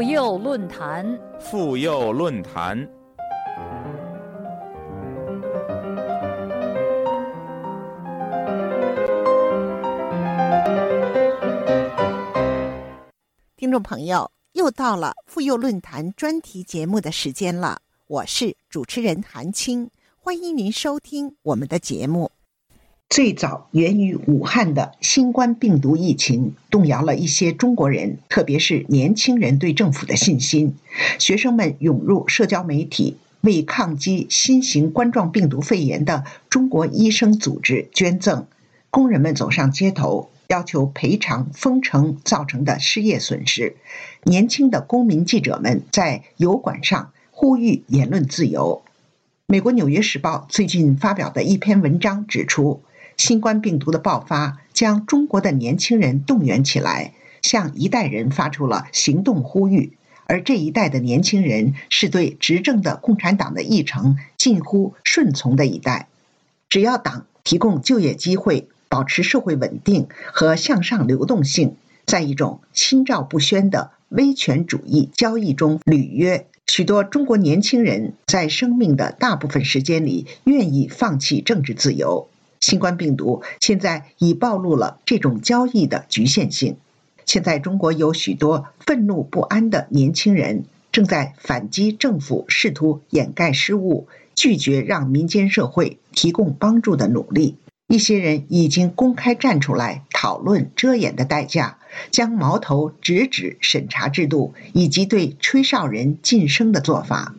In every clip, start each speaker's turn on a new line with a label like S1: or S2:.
S1: 妇幼论坛，
S2: 妇幼论坛。
S3: 听众朋友，又到了妇幼论坛专题节目的时间了，我是主持人韩青，欢迎您收听我们的节目。最早源于武汉的新冠病毒疫情，动摇了一些中国人，特别是年轻人对政府的信心。学生们涌入社交媒体，为抗击新型冠状病毒肺炎的中国医生组织捐赠。工人们走上街头，要求赔偿封城造成的失业损失。年轻的公民记者们在油管上呼吁言论自由。美国《纽约时报》最近发表的一篇文章指出。新冠病毒的爆发将中国的年轻人动员起来，向一代人发出了行动呼吁。而这一代的年轻人是对执政的共产党的议程近乎顺从的一代。只要党提供就业机会，保持社会稳定和向上流动性，在一种心照不宣的威权主义交易中履约，许多中国年轻人在生命的大部分时间里愿意放弃政治自由。新冠病毒现在已暴露了这种交易的局限性。现在中国有许多愤怒不安的年轻人正在反击政府试图掩盖失误、拒绝让民间社会提供帮助的努力。一些人已经公开站出来讨论遮掩的代价，将矛头直指审查制度以及对吹哨人晋升的做法。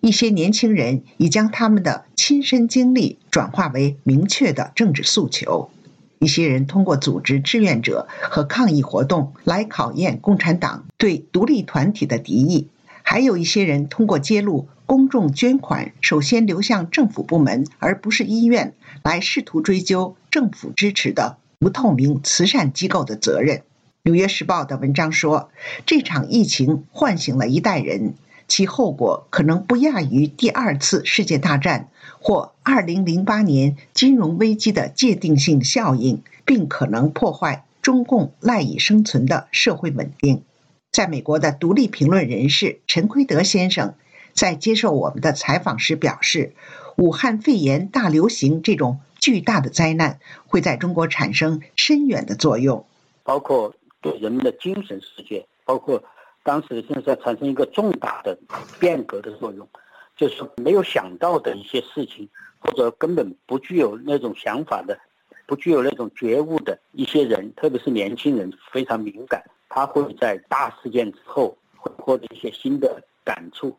S3: 一些年轻人已将他们的亲身经历转化为明确的政治诉求。一些人通过组织志愿者和抗议活动来考验共产党对独立团体的敌意。还有一些人通过揭露公众捐款首先流向政府部门而不是医院，来试图追究政府支持的不透明慈善机构的责任。《纽约时报》的文章说，这场疫情唤醒了一代人。其后果可能不亚于第二次世界大战或二零零八年金融危机的界定性效应，并可能破坏中共赖以生存的社会稳定。在美国的独立评论人士陈奎德先生在接受我们的采访时表示，武汉肺炎大流行这种巨大的灾难会在中国产生深远的作用，
S4: 包括对人们的精神世界，包括。当时现在产生一个重大的变革的作用，就是没有想到的一些事情，或者根本不具有那种想法的、不具有那种觉悟的一些人，特别是年轻人，非常敏感，他会在大事件之后会获得一些新的感触。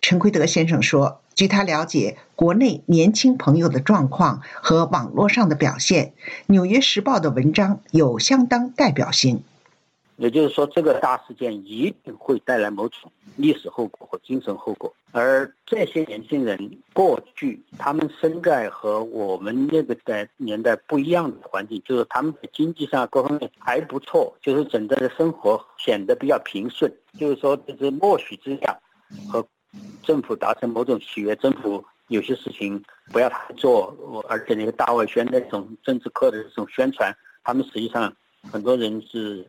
S3: 陈奎德先生说：“据他了解，国内年轻朋友的状况和网络上的表现，《纽约时报》的文章有相当代表性。”
S4: 也就是说，这个大事件一定会带来某种历史后果和精神后果。而这些年轻人过去，他们生在和我们那个代年代不一样的环境，就是他们在经济上各方面还不错，就是整个的生活显得比较平顺。就是说，就是默许之下，和政府达成某种契约，政府有些事情不要他做，而且那个大外宣那种政治课的这种宣传，他们实际上很多人是。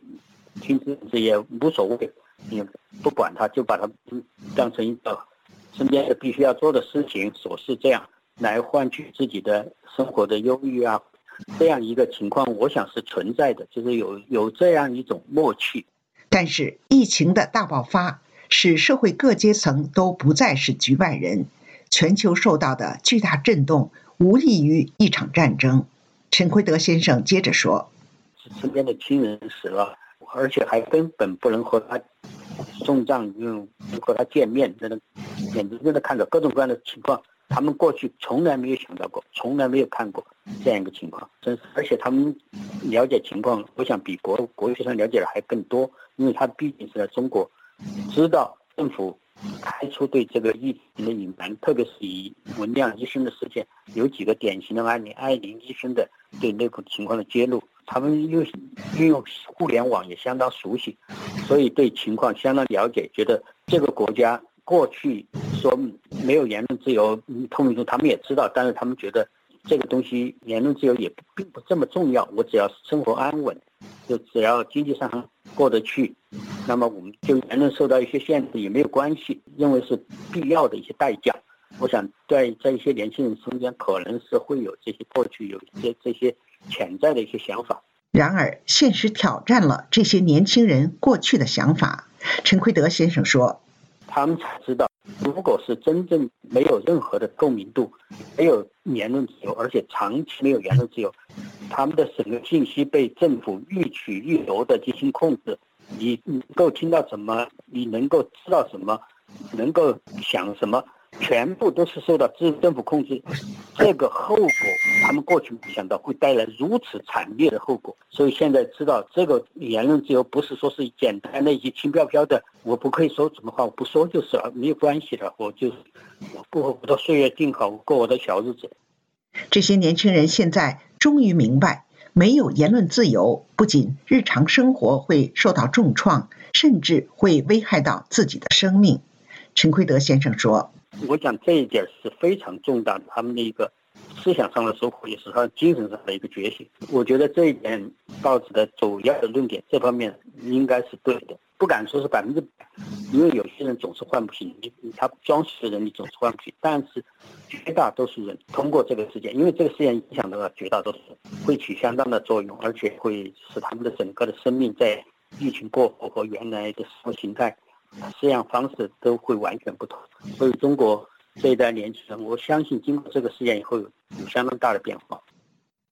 S4: 听这也无所谓，你不管他，就把他当成一个身边的必须要做的事情、琐事这样来换取自己的生活的忧郁啊，这样一个情况，我想是存在的，就是有有这样一种默契。
S3: 但是疫情的大爆发使社会各阶层都不再是局外人，全球受到的巨大震动无异于一场战争。陈奎德先生接着说：“
S4: 身边的亲人死了。”而且还根本不能和他送葬，用和他见面，真的眼睁睁的看着各种各样的情况，他们过去从来没有想到过，从来没有看过这样一个情况，真是。而且他们了解情况，我想比国国际上了解的还更多，因为他毕竟是在中国，知道政府开出对这个疫情的隐瞒，特别是以文亮医生的事件，有几个典型的案例，艾琳医生的对内部情况的揭露。他们又运用互联网也相当熟悉，所以对情况相当了解。觉得这个国家过去说没有言论自由、透明度，他们也知道，但是他们觉得这个东西言论自由也并不这么重要。我只要生活安稳，就只要经济上过得去，那么我们就言论受到一些限制也没有关系，认为是必要的一些代价。我想在在一些年轻人中间，可能是会有这些过去有一些这些潜在的一些想法。
S3: 然而，现实挑战了这些年轻人过去的想法。陈奎德先生说：“
S4: 他们才知道，如果是真正没有任何的共鸣度，没有言论自由，而且长期没有言论自由，他们的整个信息被政府欲取欲夺的进行控制，你能够听到什么，你能够知道什么，能够想什么。”全部都是受到政政府控制，这个后果他们过去没想到会带来如此惨烈的后果，所以现在知道这个言论自由不是说是简单的一些轻飘飘的，我不可以说什么话，我不说就是了，没有关系的，我就我过我的岁月静好，过我的小日子。
S3: 这些年轻人现在终于明白，没有言论自由，不仅日常生活会受到重创，甚至会危害到自己的生命。陈奎德先生说。
S4: 我讲这一点是非常重大的，他们的一个思想上的收获，也是他精神上的一个觉醒。我觉得这一点报纸的主要的论点这方面应该是对的，不敢说是百分之百，因为有些人总是换不起，你他装饰的人你总是换不起。但是绝大多数人通过这个事件，因为这个事件影响到了绝大多数，会起相当的作用，而且会使他们的整个的生命在疫情过后和原来的生活形态。饲养方式都会完全不同，所以中国这一代年轻人，我相信经过这个事件以后，有相当大的变化。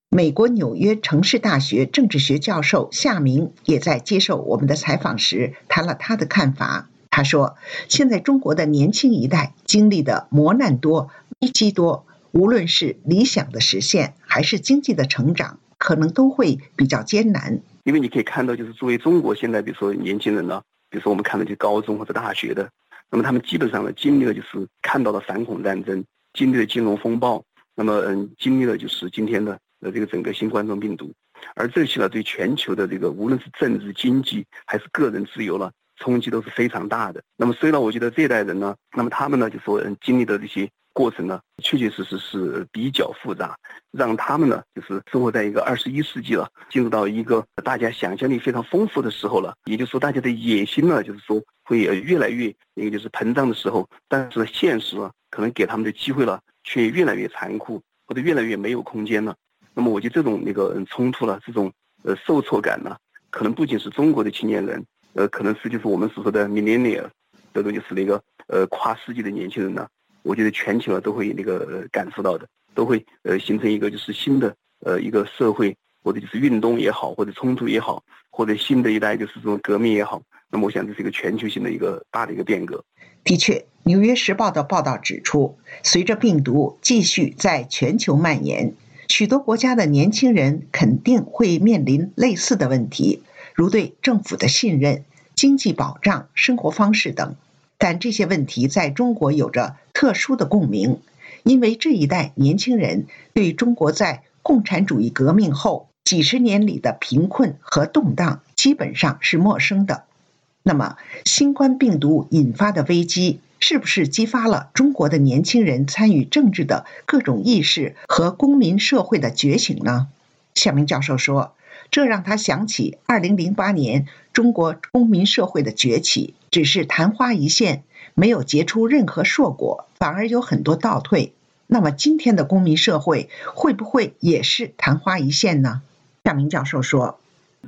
S3: 美国纽约城市大学政治学教授夏明也在接受我们的采访时谈了他的看法。他说：“现在中国的年轻一代经历的磨难多、危机多，无论是理想的实现，还是经济的成长，可能都会比较艰难。
S1: 因为你可以看到，就是作为中国现在，比如说年轻人呢。”比就是，我们看到就高中或者大学的，那么他们基本上呢，经历了就是看到了反恐战争，经历了金融风暴，那么嗯，经历了就是今天的呃这个整个新冠状病毒，而这些呢，对全球的这个无论是政治、经济还是个人自由呢，冲击都是非常大的。那么，所以呢，我觉得这一代人呢，那么他们呢，就说嗯，经历的这些。过程呢，确确实实是比较复杂，让他们呢，就是生活在一个二十一世纪了，进入到一个大家想象力非常丰富的时候了。也就是说，大家的野心呢，就是说会越来越那个就是膨胀的时候。但是现实呢，可能给他们的机会了，却越来越残酷，或者越来越没有空间了。那么，我觉得这种那个冲突了，这种呃受挫感呢，可能不仅是中国的青年人，呃，可能是就是我们所说的 millennial，这种就是那个呃跨世纪的年轻人呢。我觉得全球啊都会那个感受到的，都会呃形成一个就是新的呃一个社会，或者就是运动也好，或者冲突也好，或者新的一代就是这种革命也好。那么我想这是一个全球性的一个大的一个变革。
S3: 的确，《纽约时报》的报道指出，随着病毒继续在全球蔓延，许多国家的年轻人肯定会面临类似的问题，如对政府的信任、经济保障、生活方式等。但这些问题在中国有着特殊的共鸣，因为这一代年轻人对中国在共产主义革命后几十年里的贫困和动荡基本上是陌生的。那么，新冠病毒引发的危机是不是激发了中国的年轻人参与政治的各种意识和公民社会的觉醒呢？夏明教授说。这让他想起2008年中国公民社会的崛起，只是昙花一现，没有结出任何硕果，反而有很多倒退。那么今天的公民社会会不会也是昙花一现呢？夏明教授说：“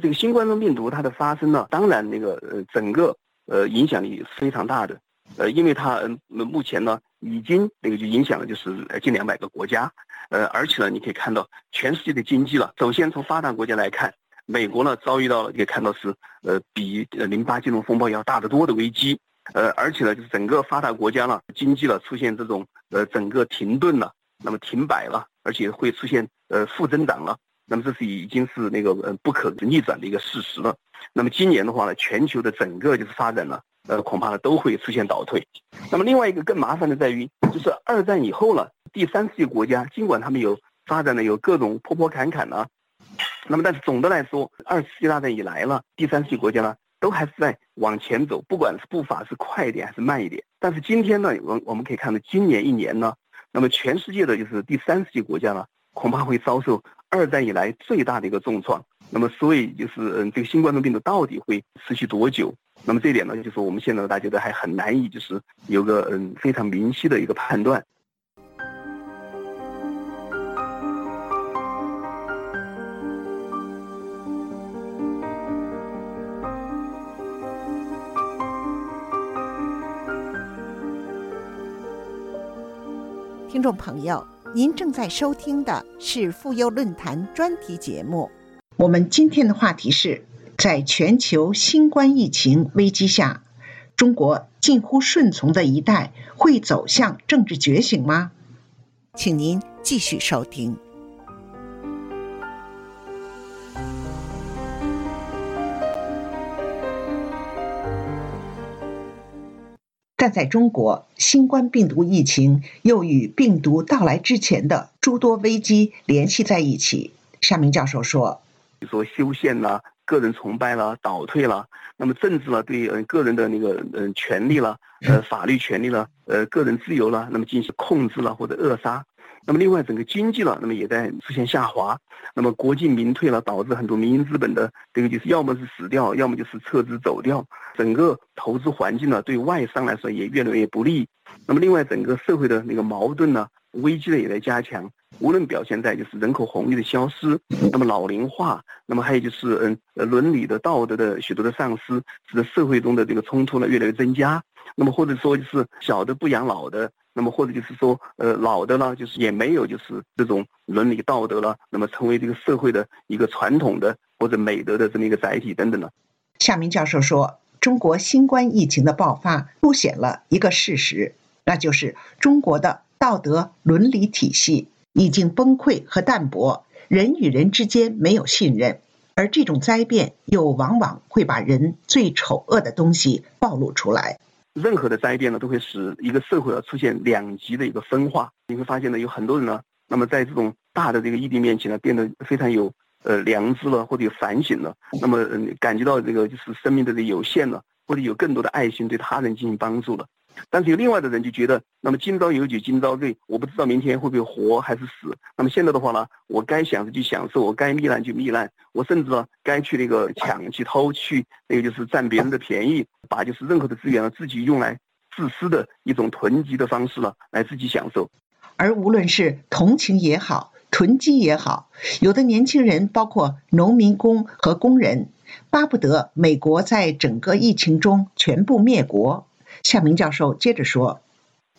S1: 这个新冠状病毒它的发生呢，当然那个呃整个呃影响力非常大的，呃，因为它嗯目前呢已经那个就影响了就是近两百个国家。”呃，而且呢，你可以看到全世界的经济了。首先从发达国家来看，美国呢遭遇到了，可以看到是呃比呃零八金融风暴要大得多的危机。呃，而且呢，就是整个发达国家呢经济了出现这种呃整个停顿了，那么停摆了，而且会出现呃负增长了。那么这是已经是那个呃不可逆转的一个事实了。那么今年的话呢，全球的整个就是发展呢，呃恐怕呢都会出现倒退。那么另外一个更麻烦的在于，就是二战以后呢。第三世界国家，尽管他们有发展的有各种坡坡坎坎呢，那么但是总的来说，二次世界大战以来了，第三世界国家呢都还是在往前走，不管是步伐是快一点还是慢一点。但是今天呢，我我们可以看到，今年一年呢，那么全世界的就是第三世界国家呢，恐怕会遭受二战以来最大的一个重创。那么所以就是嗯，这个新冠状病毒到底会持续多久？那么这一点呢，就是我们现在大家都还很难以就是有个嗯非常明晰的一个判断。
S3: 听众朋友，您正在收听的是妇幼论坛专题节目。我们今天的话题是：在全球新冠疫情危机下，中国近乎顺从的一代会走向政治觉醒吗？请您继续收听。在中国，新冠病毒疫情又与病毒到来之前的诸多危机联系在一起。夏明教授说：“
S1: 比如说修宪啦、个人崇拜啦、倒退啦，那么政治呢，对嗯个人的那个嗯权利啦、呃法律权利啦、呃个人自由啦，那么进行控制了或者扼杀。”那么另外，整个经济呢，那么也在出现下滑。那么国进民退了，导致很多民营资本的这个就是要么是死掉，要么就是撤资走掉。整个投资环境呢，对外商来说也越来越不利。那么另外，整个社会的那个矛盾呢，危机呢也在加强。无论表现在就是人口红利的消失，那么老龄化，那么还有就是嗯呃伦理的道德的许多的丧失，使得社会中的这个冲突呢越来越增加。那么或者说就是小的不养老的。那么或者就是说，呃，老的呢，就是也没有就是这种伦理道德了，那么成为这个社会的一个传统的或者美德的这么一个载体等等呢。
S3: 夏明教授说，中国新冠疫情的爆发凸显了一个事实，那就是中国的道德伦理体系已经崩溃和淡薄，人与人之间没有信任，而这种灾变又往往会把人最丑恶的东西暴露出来。
S1: 任何的灾变呢，都会使一个社会啊出现两极的一个分化。你会发现呢，有很多人呢，那么在这种大的这个异地面前呢，变得非常有呃良知了，或者有反省了，那么感觉到这个就是生命的有限了，或者有更多的爱心对他人进行帮助了。但是有另外的人就觉得，那么今朝有酒今朝醉，我不知道明天会不会活还是死。那么现在的话呢，我该享受就享受，我该糜烂就糜烂，我甚至呢该去那个抢去偷去那个就是占别人的便宜，把就是任何的资源呢自己用来自私的一种囤积的方式呢来自己享受。
S3: 而无论是同情也好，囤积也好，有的年轻人，包括农民工和工人，巴不得美国在整个疫情中全部灭国。夏明教授接着说：“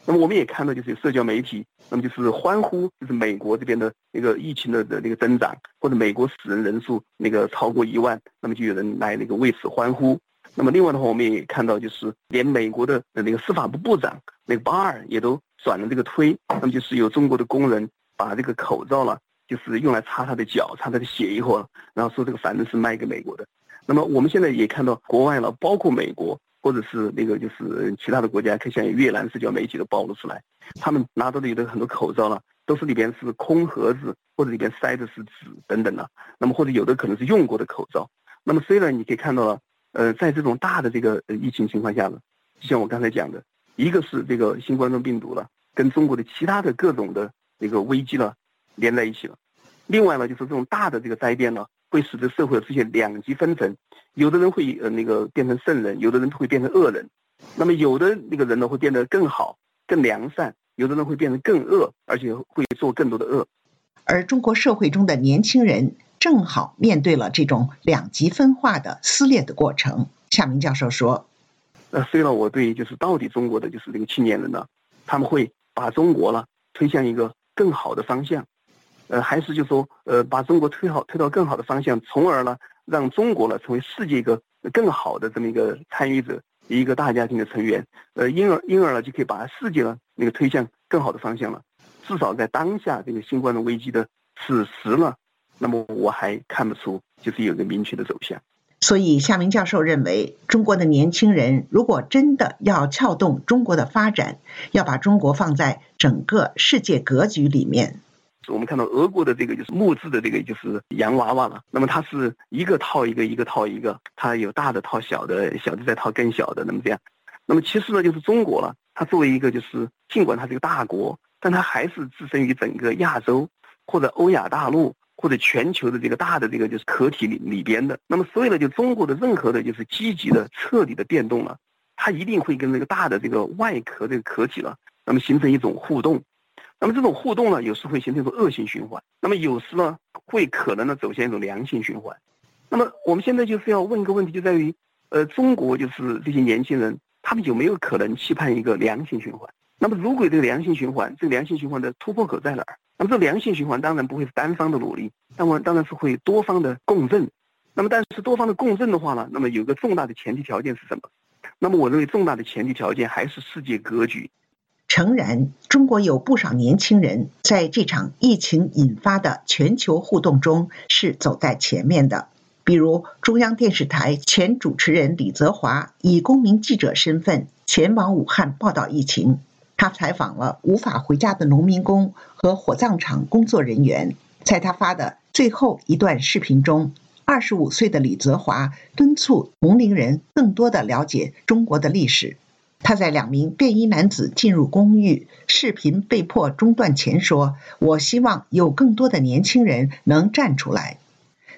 S1: 那么我们也看到，就是有社交媒体，那么就是欢呼，就是美国这边的那个疫情的的那个增长，或者美国死人人数那个超过一万，那么就有人来那个为此欢呼。那么另外的话，我们也看到，就是连美国的那个司法部部长那个巴尔也都转了这个推，那么就是有中国的工人把这个口罩了，就是用来擦他的脚、擦他的血以后，然后说这个反正是卖给美国的。那么我们现在也看到国外了，包括美国。”或者是那个就是其他的国家，可以像越南社交媒体都暴露出来，他们拿到的有的很多口罩了，都是里边是空盒子，或者里边塞的是纸等等的。那么或者有的可能是用过的口罩。那么虽然你可以看到了，呃，在这种大的这个疫情情况下呢，就像我刚才讲的，一个是这个新冠状病毒了，跟中国的其他的各种的那个危机了连在一起了。另外呢，就是这种大的这个灾变呢。会使得社会出现两极分层，有的人会呃那个变成圣人，有的人会变成恶人，那么有的那个人呢会变得更好、更良善，有的人会变得更恶，而且会做更多的恶。
S3: 而中国社会中的年轻人正好面对了这种两极分化的撕裂的过程。夏明教授说：“
S1: 那，虽然我对就是到底中国的就是这个青年人呢，他们会把中国呢推向一个更好的方向。”呃，还是就说，呃，把中国推好，推到更好的方向，从而呢，让中国呢成为世界一个更好的这么一个参与者，一个大家庭的成员，呃，因而因而呢，就可以把世界呢那个推向更好的方向了。至少在当下这个新冠的危机的此时呢，那么我还看不出就是有一个明确的走向。
S3: 所以，夏明教授认为，中国的年轻人如果真的要撬动中国的发展，要把中国放在整个世界格局里面。
S1: 我们看到俄国的这个就是木质的这个就是洋娃娃了，那么它是一个套一个，一个套一个，它有大的套小的，小的再套更小的，那么这样。那么其实呢，就是中国了，它作为一个就是尽管它是一个大国，但它还是置身于整个亚洲或者欧亚大陆或者全球的这个大的这个就是壳体里里边的。那么所以呢，就中国的任何的就是积极的彻底的变动了，它一定会跟这个大的这个外壳这个壳体了，那么形成一种互动。那么这种互动呢，有时会形成一种恶性循环，那么有时呢会可能呢走向一种良性循环。那么我们现在就是要问一个问题，就在于，呃，中国就是这些年轻人，他们有没有可能期盼一个良性循环？那么如果这个良性循环，这个良性循环的突破口在哪儿？那么这良性循环当然不会是单方的努力，那么当然是会多方的共振。那么但是多方的共振的话呢，那么有个重大的前提条件是什么？那么我认为重大的前提条件还是世界格局。
S3: 诚然，中国有不少年轻人在这场疫情引发的全球互动中是走在前面的。比如，中央电视台前主持人李泽华以公民记者身份前往武汉报道疫情，他采访了无法回家的农民工和火葬场工作人员。在他发的最后一段视频中，二十五岁的李泽华敦促同龄人更多的了解中国的历史。他在两名便衣男子进入公寓、视频被迫中断前说：“我希望有更多的年轻人能站出来。”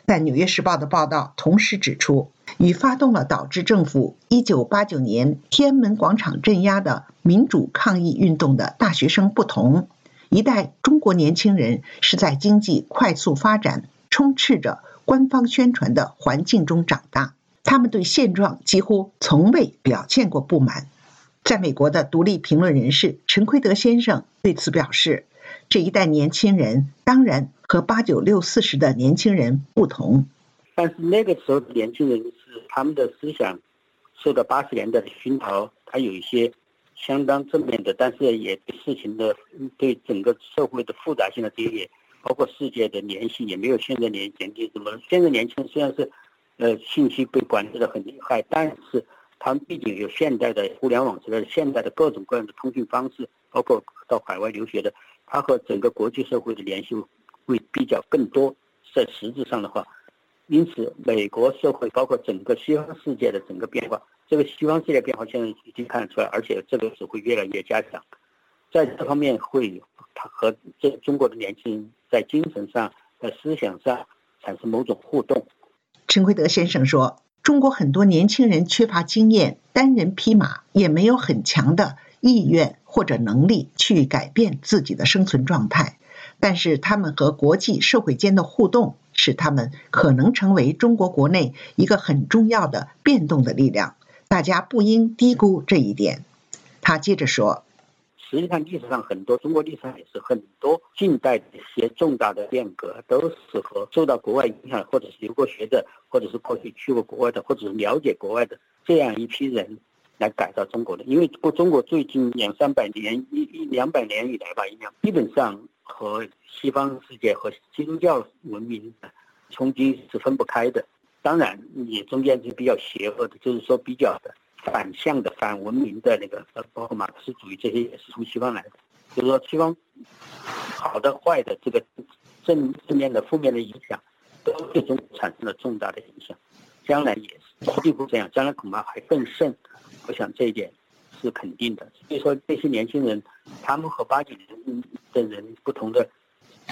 S3: 但《纽约时报》的报道同时指出，与发动了导致政府1989年天安门广场镇压的民主抗议运动的大学生不同，一代中国年轻人是在经济快速发展、充斥着官方宣传的环境中长大，他们对现状几乎从未表现过不满。在美国的独立评论人士陈奎德先生对此表示：“这一代年轻人当然和八九六四十的年轻人不同，
S4: 但是那个时候的年轻人是他们的思想受到八十年代的熏陶，他有一些相当正面的，但是也对事情的对整个社会的复杂性的理解，包括世界的联系，也没有现在年年轻什么。现在年轻人虽然是呃信息被管制的很厉害，但是。”他们毕竟有现代的互联网之类的现代的各种各样的通讯方式，包括到海外留学的，他和整个国际社会的联系会比较更多。在实质上的话，因此美国社会包括整个西方世界的整个变化，这个西方世界变化现在已经看得出来，而且这个只会越来越加强。在这方面会，他和这中国的年轻人在精神上、在思想上产生某种互动。
S3: 陈奎德先生说。中国很多年轻人缺乏经验，单人匹马，也没有很强的意愿或者能力去改变自己的生存状态。但是，他们和国际社会间的互动，使他们可能成为中国国内一个很重要的变动的力量。大家不应低估这一点。他接着说。
S4: 实际上，历史上很多中国历史上也是很多近代的一些重大的变革，都是和受到国外影响，或者是留过学的，或者是过去去过国外的，或者是了解国外的这样一批人来改造中国的。因为过中国最近两三百年、一一两百年以来吧，一样基本上和西方世界和基督教文明冲击是分不开的。当然，也中间是比较邪恶的，就是说比较的。反向的反文明的那个，包括马克思主义这些也是从西方来的。就是说，西方好的、坏的，这个正正面的、负面的影响，都最终产生了重大的影响。将来也是几乎这样，将来恐怕还更甚。我想这一点是肯定的。所以说，这些年轻人，他们和八九年的人不同的。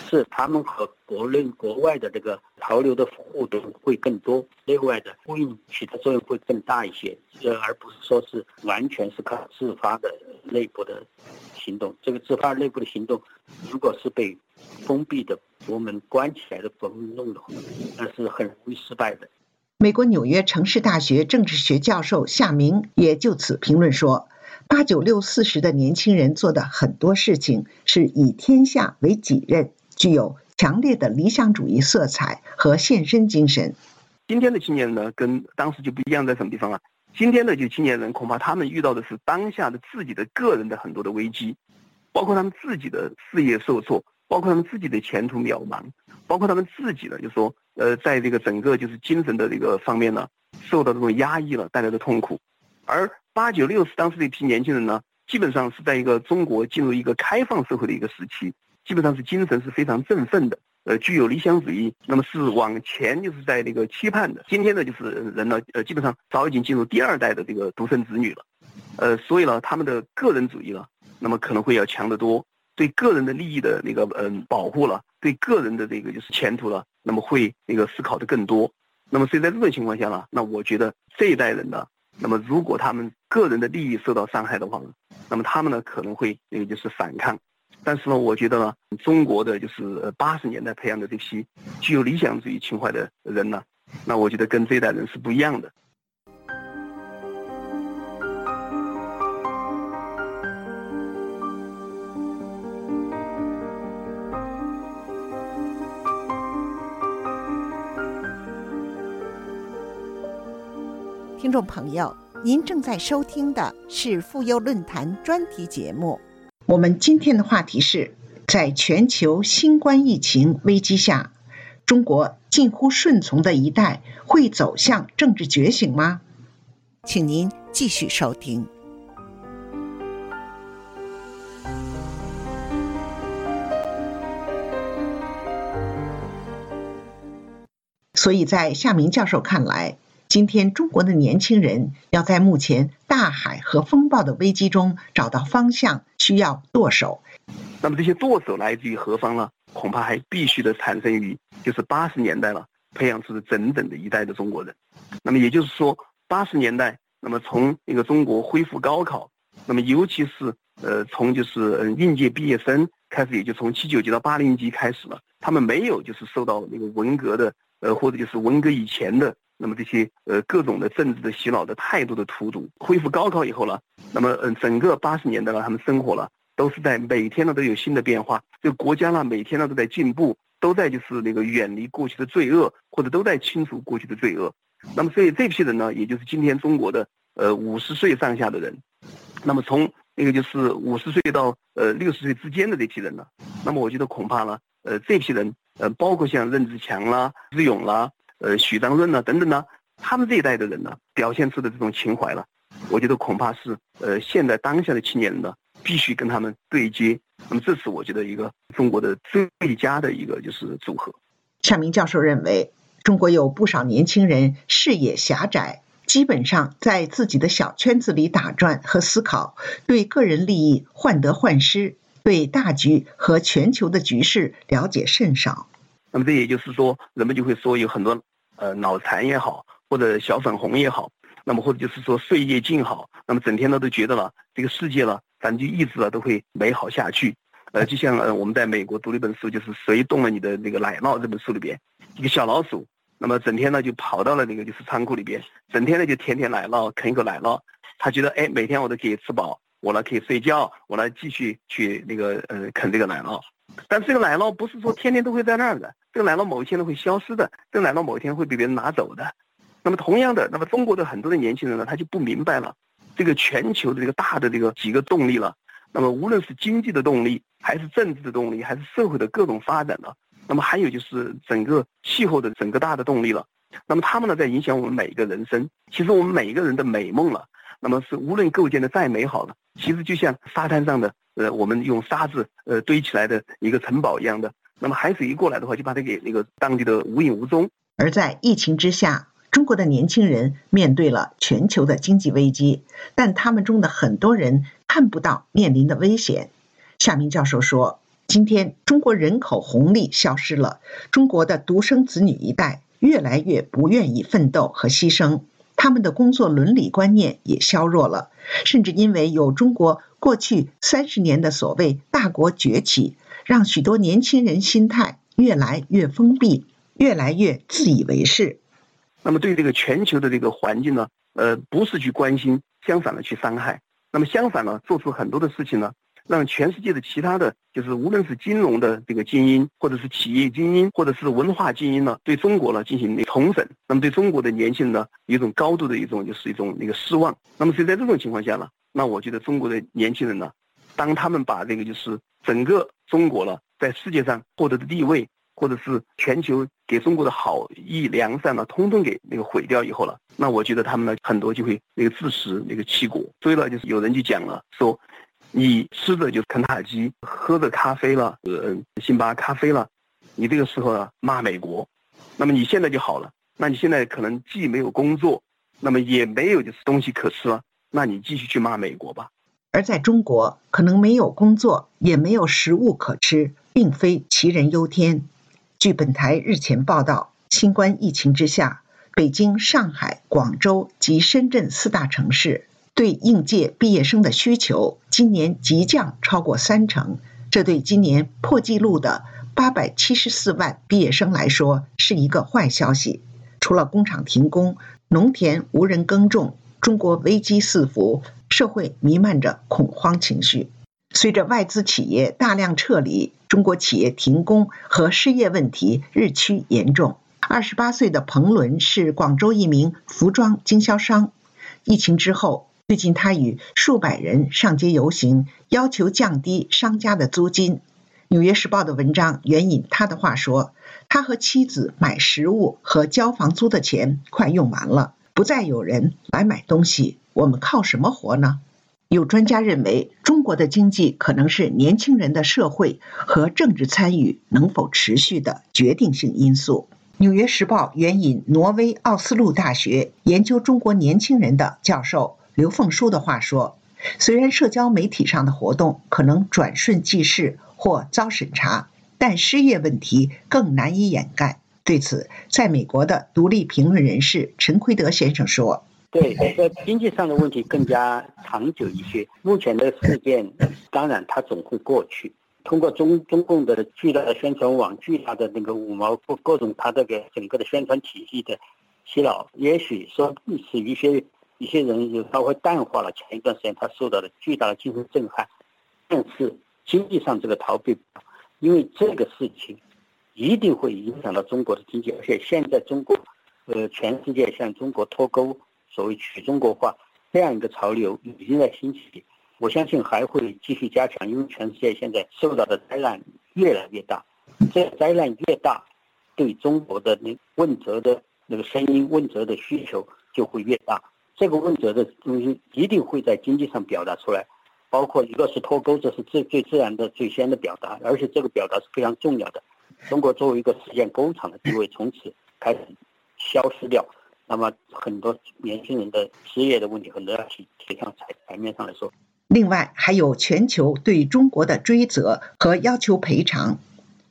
S4: 是他们和国内、国外的这个潮流的互动会更多，内外的呼应起的作用会更大一些，呃，而不是说是完全是靠自发的内部的行动。这个自发内部的行动，如果是被封闭的国门关起来的国门弄的话，那是很容易失败的。
S3: 美国纽约城市大学政治学教授夏明也就此评论说：“八九六四十的年轻人做的很多事情是以天下为己任。”具有强烈的理想主义色彩和献身精神。
S1: 今天的青年人呢，跟当时就不一样，在什么地方啊？今天的就青年人，恐怕他们遇到的是当下的自己的个人的很多的危机，包括他们自己的事业受挫，包括他们自己的前途渺茫，包括他们自己的，就是说呃，在这个整个就是精神的这个方面呢，受到这种压抑了带来的痛苦。而八九六十当时这批年轻人呢，基本上是在一个中国进入一个开放社会的一个时期。基本上是精神是非常振奋的，呃，具有理想主义，那么是往前就是在那个期盼的。今天呢，就是人呢，呃，基本上早已经进入第二代的这个独生子女了，呃，所以呢，他们的个人主义呢，那么可能会要强得多。对个人的利益的那个嗯保护了，对个人的这个就是前途了，那么会那个思考的更多。那么所以在这种情况下呢，那我觉得这一代人呢，那么如果他们个人的利益受到伤害的话，那么他们呢可能会那个就是反抗。但是呢，我觉得呢，中国的就是八十年代培养的这批具有理想主义情怀的人呢，那我觉得跟这一代人是不一样的。
S3: 听众朋友，您正在收听的是妇幼论坛专题节目。我们今天的话题是：在全球新冠疫情危机下，中国近乎顺从的一代会走向政治觉醒吗？请您继续收听。所以在夏明教授看来。今天，中国的年轻人要在目前大海和风暴的危机中找到方向，需要剁手。
S1: 那么这些剁手来自于何方呢？恐怕还必须的产生于就是八十年代了，培养出的整整的一代的中国人。那么也就是说，八十年代，那么从那个中国恢复高考，那么尤其是呃从就是嗯应届毕业生开始，也就从七九级到八零级开始了，他们没有就是受到那个文革的呃或者就是文革以前的。那么这些呃各种的政治的洗脑的态度的荼毒，恢复高考以后了，那么嗯整个八十年代呢，他们生活了都是在每天呢都有新的变化，就国家呢每天呢都在进步，都在就是那个远离过去的罪恶，或者都在清除过去的罪恶。那么所以这批人呢，也就是今天中国的呃五十岁上下的人，那么从那个就是五十岁到呃六十岁之间的这批人呢，那么我觉得恐怕呢，呃这批人呃包括像任志强啦、志勇啦。呃，许章润呢，等等呢，他们这一代的人呢，表现出的这种情怀了，我觉得恐怕是呃，现在当下的青年人呢，必须跟他们对接。那么，这是我觉得一个中国的最佳的一个就是组合。
S3: 夏明教授认为，中国有不少年轻人视野狭窄，基本上在自己的小圈子里打转和思考，对个人利益患得患失，对大局和全球的局势了解甚少。
S1: 那么，这也就是说，人们就会说有很多。呃，脑残也好，或者小粉红也好，那么或者就是说岁月静好，那么整天呢都觉得了这个世界呢，反正就一直啊都会美好下去。呃，就像呃我们在美国读了一本书，就是谁动了你的那个奶酪这本书里边，一个小老鼠，那么整天呢就跑到了那个就是仓库里边，整天呢就舔舔奶酪，啃一口奶酪，他觉得哎每天我都可以吃饱，我呢可以睡觉，我呢继续去那个呃啃这个奶酪。但这个奶酪不是说天天都会在那儿的，这个奶酪某一天都会消失的，这个奶酪某一天会被别人拿走的。那么同样的，那么中国的很多的年轻人呢，他就不明白了，这个全球的这个大的这个几个动力了。那么无论是经济的动力，还是政治的动力，还是社会的各种发展了，那么还有就是整个气候的整个大的动力了。那么他们呢在影响我们每一个人生。其实我们每一个人的美梦了，那么是无论构建的再美好了，其实就像沙滩上的。呃，我们用沙子呃堆起来的一个城堡一样的，那么海水一过来的话，就把它给那个当地的无影无踪。
S3: 而在疫情之下，中国的年轻人面对了全球的经济危机，但他们中的很多人看不到面临的危险。夏明教授说，今天中国人口红利消失了，中国的独生子女一代越来越不愿意奋斗和牺牲。他们的工作伦理观念也削弱了，甚至因为有中国过去三十年的所谓大国崛起，让许多年轻人心态越来越封闭，越来越自以为是。
S1: 那么对这个全球的这个环境呢，呃，不是去关心，相反的去伤害。那么相反呢，做出很多的事情呢。让全世界的其他的就是无论是金融的这个精英，或者是企业精英，或者是文化精英呢，对中国呢进行重审，那么对中国的年轻人呢，有一种高度的一种就是一种那个失望。那么所以在这种情况下呢，那我觉得中国的年轻人呢，当他们把这个就是整个中国了在世界上获得的地位，或者是全球给中国的好意良善呢，通通给那个毁掉以后了，那我觉得他们呢很多就会那个自食那个其果。所以呢，就是有人就讲了说。你吃的就是肯塔基，喝的咖啡了，呃，星巴克咖啡了，你这个时候呢骂美国，那么你现在就好了。那你现在可能既没有工作，那么也没有就是东西可吃了，那你继续去骂美国吧。
S3: 而在中国，可能没有工作，也没有食物可吃，并非杞人忧天。据本台日前报道，新冠疫情之下，北京、上海、广州及深圳四大城市对应届毕业生的需求今年急降超过三成，这对今年破纪录的八百七十四万毕业生来说是一个坏消息。除了工厂停工、农田无人耕种，中国危机四伏，社会弥漫着恐慌情绪。随着外资企业大量撤离，中国企业停工和失业问题日趋严重。二十八岁的彭伦是广州一名服装经销商。疫情之后，最近他与数百人上街游行，要求降低商家的租金。《纽约时报》的文章援引他的话说。他和妻子买食物和交房租的钱快用完了，不再有人来买东西，我们靠什么活呢？有专家认为，中国的经济可能是年轻人的社会和政治参与能否持续的决定性因素。《纽约时报》援引挪威奥斯陆大学研究中国年轻人的教授刘凤书的话说：“虽然社交媒体上的活动可能转瞬即逝或遭审查。”但失业问题更难以掩盖。对此，在美国的独立评论人士陈奎德先生说：“
S4: 对，在经济上的问题更加长久一些。目前的事件，当然它总会过去。通过中中共的巨大的宣传网、巨大的那个五毛各各种它这个整个的宣传体系的洗脑，也许说使一些一些人就稍微淡化了前一段时间他受到的巨大的精神震撼。但是经济上这个逃避。”因为这个事情一定会影响到中国的经济，而且现在中国，呃，全世界向中国脱钩，所谓去中国化这样一个潮流已经在兴起，我相信还会继续加强，因为全世界现在受到的灾难越来越大，这灾难越大，对中国的那问责的那个声音、问责的需求就会越大，这个问责的东西一定会在经济上表达出来。包括一个是脱钩，这是最最自然的、最先的表达，而且这个表达是非常重要的。中国作为一个实验工厂的地位从此开始消失掉，那么很多年轻人的失业的问题很多要提提上台台面上来说。
S3: 另外，还有全球对中国的追责和要求赔偿。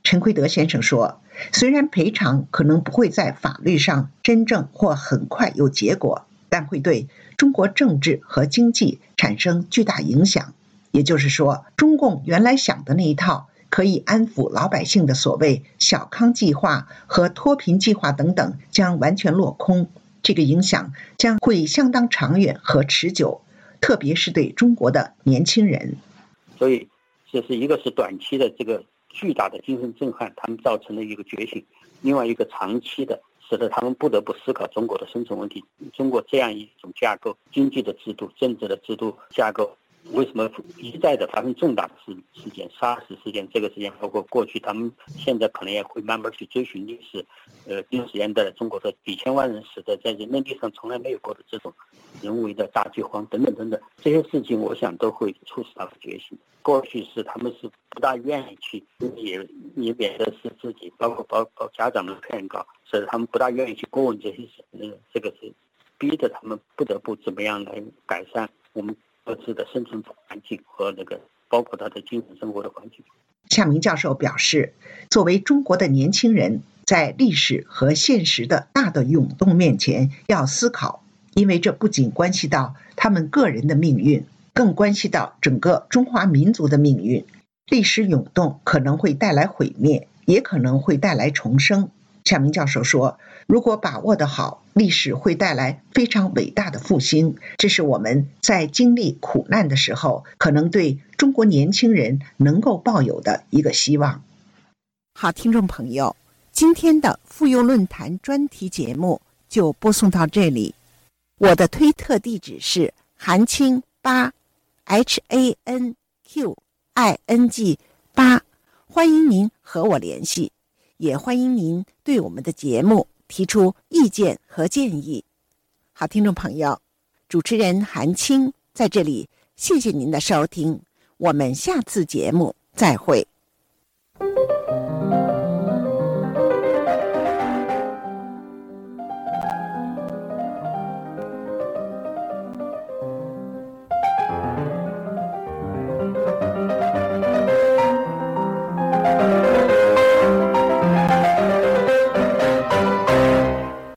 S3: 陈奎德先生说，虽然赔偿可能不会在法律上真正或很快有结果，但会对。中国政治和经济产生巨大影响，也就是说，中共原来想的那一套可以安抚老百姓的所谓“小康计划”和脱贫计划等等，将完全落空。这个影响将会相当长远和持久，特别是对中国的年轻人。
S4: 所以，这是一个是短期的这个巨大的精神震撼，他们造成的一个觉醒；另外一个长期的。使得他们不得不思考中国的生存问题。中国这样一种架构、经济的制度、政治的制度架构，为什么一再的发生重大的事事件、沙石事件？这个事件包括过去，他们现在可能也会慢慢去追寻历史。呃，历史年代的中国的几千万人死的，在人类历史上从来没有过的这种人为的大饥荒等等等等，这些事情，我想都会促使他们觉醒。过去是他们是不大愿意去，也也免得是自己，包括包包家长们劝告。所以他们不大愿意去过问这些事，嗯，这个是逼着他们不得不怎么样来改善我们各自的生存环境和那个包括他的精神生活的环境。
S3: 夏明教授表示，作为中国的年轻人，在历史和现实的大的涌动面前要思考，因为这不仅关系到他们个人的命运，更关系到整个中华民族的命运。历史涌动可能会带来毁灭，也可能会带来重生。夏明教授说：“如果把握的好，历史会带来非常伟大的复兴。这是我们在经历苦难的时候，可能对中国年轻人能够抱有的一个希望。”好，听众朋友，今天的妇幼论坛专题节目就播送到这里。我的推特地址是韩青八，H A N Q I N G 八，欢迎您和我联系。也欢迎您对我们的节目提出意见和建议。好，听众朋友，主持人韩青在这里，谢谢您的收听，我们下次节目再会。